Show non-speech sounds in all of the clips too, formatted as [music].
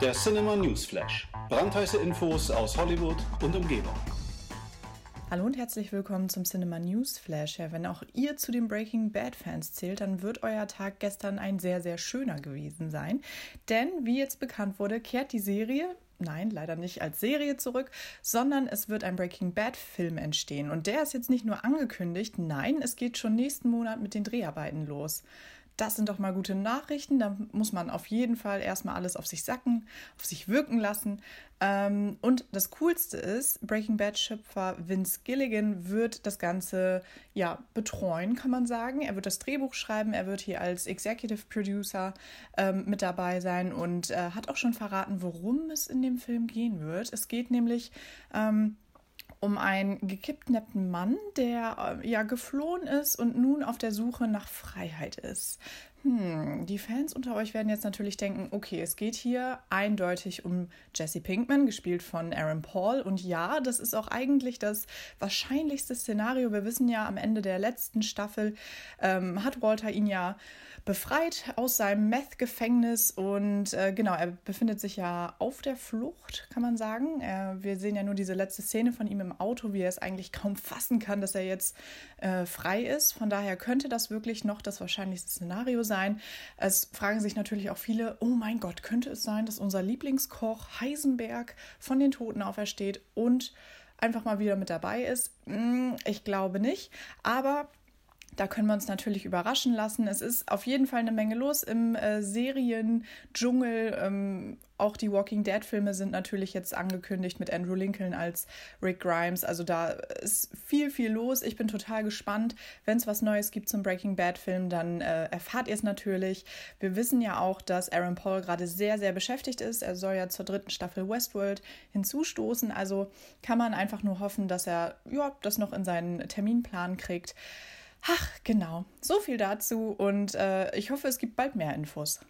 Der Cinema News Flash. Brandheiße Infos aus Hollywood und Umgebung. Hallo und herzlich willkommen zum Cinema News Flash. Ja, wenn auch ihr zu den Breaking Bad Fans zählt, dann wird euer Tag gestern ein sehr, sehr schöner gewesen sein. Denn, wie jetzt bekannt wurde, kehrt die Serie nein, leider nicht als Serie zurück, sondern es wird ein Breaking Bad Film entstehen. Und der ist jetzt nicht nur angekündigt, nein, es geht schon nächsten Monat mit den Dreharbeiten los. Das sind doch mal gute Nachrichten. Da muss man auf jeden Fall erstmal alles auf sich sacken, auf sich wirken lassen. Ähm, und das Coolste ist, Breaking Bad-Schöpfer Vince Gilligan wird das Ganze ja betreuen, kann man sagen. Er wird das Drehbuch schreiben, er wird hier als Executive Producer ähm, mit dabei sein und äh, hat auch schon verraten, worum es in dem Film gehen wird. Es geht nämlich ähm, um einen gekidnappten Mann, der äh, ja geflohen ist und nun auf der Suche nach Freiheit ist. Hm, die Fans unter euch werden jetzt natürlich denken, okay, es geht hier eindeutig um Jesse Pinkman, gespielt von Aaron Paul. Und ja, das ist auch eigentlich das wahrscheinlichste Szenario. Wir wissen ja, am Ende der letzten Staffel ähm, hat Walter ihn ja befreit aus seinem Meth-Gefängnis. Und äh, genau, er befindet sich ja auf der Flucht, kann man sagen. Äh, wir sehen ja nur diese letzte Szene von ihm im Auto, wie er es eigentlich kaum fassen kann, dass er jetzt äh, frei ist. Von daher könnte das wirklich noch das wahrscheinlichste Szenario sein sein. Es fragen sich natürlich auch viele, oh mein Gott, könnte es sein, dass unser Lieblingskoch Heisenberg von den Toten aufersteht und einfach mal wieder mit dabei ist? Hm, ich glaube nicht, aber da können wir uns natürlich überraschen lassen. Es ist auf jeden Fall eine Menge los im äh, Serien-Dschungel. Ähm, auch die Walking Dead-Filme sind natürlich jetzt angekündigt mit Andrew Lincoln als Rick Grimes. Also da ist viel, viel los. Ich bin total gespannt. Wenn es was Neues gibt zum Breaking Bad-Film, dann äh, erfahrt ihr es natürlich. Wir wissen ja auch, dass Aaron Paul gerade sehr, sehr beschäftigt ist. Er soll ja zur dritten Staffel Westworld hinzustoßen. Also kann man einfach nur hoffen, dass er ja, das noch in seinen Terminplan kriegt. Ach, genau. So viel dazu und äh, ich hoffe, es gibt bald mehr Infos.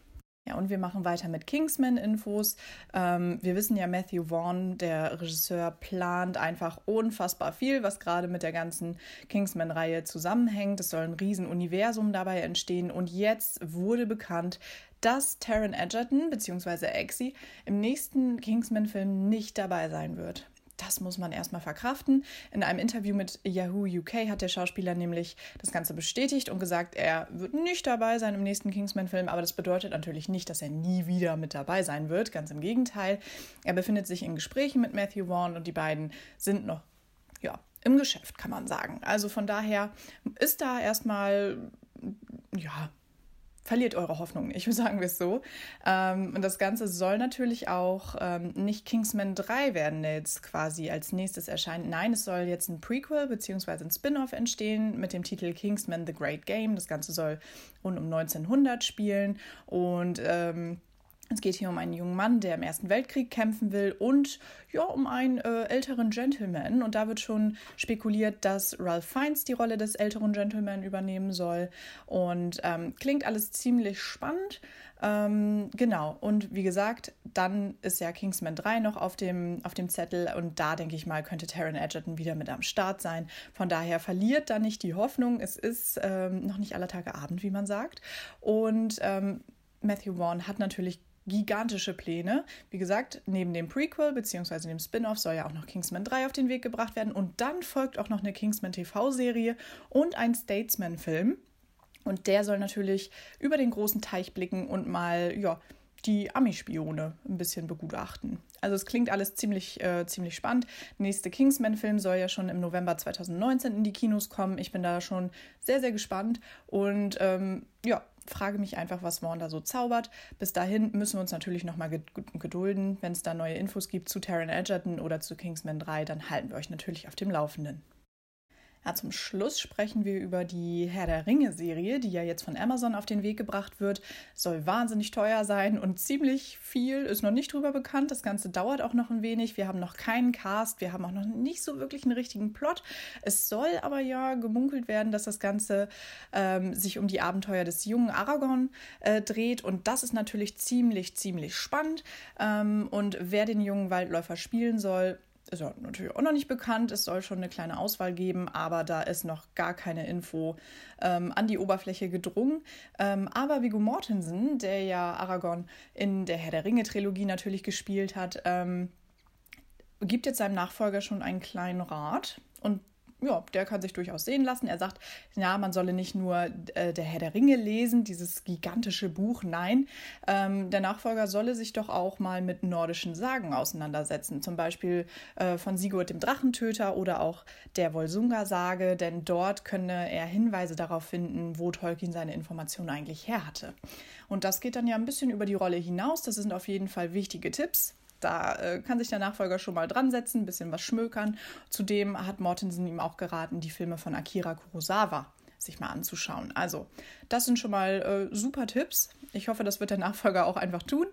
Ja, und wir machen weiter mit Kingsman-Infos. Ähm, wir wissen ja, Matthew Vaughn, der Regisseur, plant einfach unfassbar viel, was gerade mit der ganzen Kingsman-Reihe zusammenhängt. Es soll ein Riesenuniversum dabei entstehen. Und jetzt wurde bekannt, dass Taron Egerton bzw. Exi im nächsten Kingsman-Film nicht dabei sein wird das muss man erstmal verkraften. In einem Interview mit Yahoo UK hat der Schauspieler nämlich das Ganze bestätigt und gesagt, er wird nicht dabei sein im nächsten Kingsman-Film, aber das bedeutet natürlich nicht, dass er nie wieder mit dabei sein wird. Ganz im Gegenteil. Er befindet sich in Gesprächen mit Matthew Vaughn und die beiden sind noch, ja, im Geschäft, kann man sagen. Also von daher ist da erstmal, ja, verliert eure Hoffnung nicht, [laughs] sagen wir es so. Ähm, und das Ganze soll natürlich auch ähm, nicht Kingsman 3 werden, der jetzt quasi als nächstes erscheint. Nein, es soll jetzt ein Prequel bzw. ein Spin-off entstehen mit dem Titel Kingsman The Great Game. Das Ganze soll rund um 1900 spielen und ähm, es geht hier um einen jungen Mann, der im Ersten Weltkrieg kämpfen will und ja, um einen äh, älteren Gentleman. Und da wird schon spekuliert, dass Ralph Fiennes die Rolle des älteren Gentleman übernehmen soll. Und ähm, klingt alles ziemlich spannend. Ähm, genau. Und wie gesagt, dann ist ja Kingsman 3 noch auf dem, auf dem Zettel. Und da denke ich mal, könnte Taron Egerton wieder mit am Start sein. Von daher verliert da nicht die Hoffnung. Es ist ähm, noch nicht aller Tage Abend, wie man sagt. Und ähm, Matthew Vaughn hat natürlich gigantische Pläne. Wie gesagt, neben dem Prequel bzw. dem Spin-off soll ja auch noch Kingsman 3 auf den Weg gebracht werden und dann folgt auch noch eine Kingsman TV-Serie und ein Statesman-Film. Und der soll natürlich über den großen Teich blicken und mal, ja, die Ami-Spione ein bisschen begutachten. Also es klingt alles ziemlich, äh, ziemlich spannend. Nächste Kingsman-Film soll ja schon im November 2019 in die Kinos kommen. Ich bin da schon sehr, sehr gespannt und ähm, ja, frage mich einfach, was Vaughn da so zaubert. Bis dahin müssen wir uns natürlich noch mal gedulden. Wenn es da neue Infos gibt zu Taron Egerton oder zu Kingsman 3, dann halten wir euch natürlich auf dem Laufenden. Ja, zum Schluss sprechen wir über die Herr der Ringe-Serie, die ja jetzt von Amazon auf den Weg gebracht wird. Soll wahnsinnig teuer sein und ziemlich viel ist noch nicht drüber bekannt. Das Ganze dauert auch noch ein wenig. Wir haben noch keinen Cast, wir haben auch noch nicht so wirklich einen richtigen Plot. Es soll aber ja gemunkelt werden, dass das Ganze ähm, sich um die Abenteuer des jungen Aragorn äh, dreht und das ist natürlich ziemlich, ziemlich spannend. Ähm, und wer den jungen Waldläufer spielen soll, ist ja natürlich auch noch nicht bekannt. Es soll schon eine kleine Auswahl geben, aber da ist noch gar keine Info ähm, an die Oberfläche gedrungen. Ähm, aber Viggo Mortensen, der ja Aragorn in der Herr der Ringe-Trilogie natürlich gespielt hat, ähm, gibt jetzt seinem Nachfolger schon einen kleinen Rat. Und ja, der kann sich durchaus sehen lassen. Er sagt, ja, man solle nicht nur äh, der Herr der Ringe lesen, dieses gigantische Buch. Nein, ähm, der Nachfolger solle sich doch auch mal mit nordischen Sagen auseinandersetzen. Zum Beispiel äh, von Sigurd dem Drachentöter oder auch der Volsunga-Sage, denn dort könne er Hinweise darauf finden, wo Tolkien seine Informationen eigentlich her hatte. Und das geht dann ja ein bisschen über die Rolle hinaus. Das sind auf jeden Fall wichtige Tipps. Da äh, kann sich der Nachfolger schon mal dran setzen, ein bisschen was schmökern. Zudem hat Mortensen ihm auch geraten, die Filme von Akira Kurosawa sich mal anzuschauen. Also, das sind schon mal äh, super Tipps. Ich hoffe, das wird der Nachfolger auch einfach tun.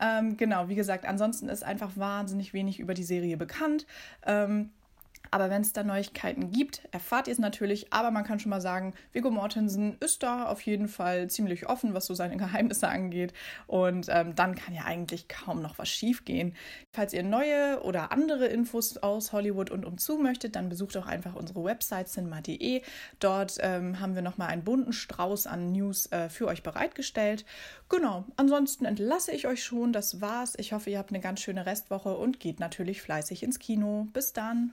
Ähm, genau, wie gesagt, ansonsten ist einfach wahnsinnig wenig über die Serie bekannt. Ähm, aber wenn es da Neuigkeiten gibt, erfahrt ihr es natürlich. Aber man kann schon mal sagen, Viggo Mortensen ist da auf jeden Fall ziemlich offen, was so seine [laughs] Geheimnisse angeht. Und ähm, dann kann ja eigentlich kaum noch was schiefgehen. Falls ihr neue oder andere Infos aus Hollywood und umzu möchtet, dann besucht doch einfach unsere Website cinema.de. Dort ähm, haben wir nochmal einen bunten Strauß an News äh, für euch bereitgestellt. Genau, ansonsten entlasse ich euch schon. Das war's. Ich hoffe, ihr habt eine ganz schöne Restwoche und geht natürlich fleißig ins Kino. Bis dann.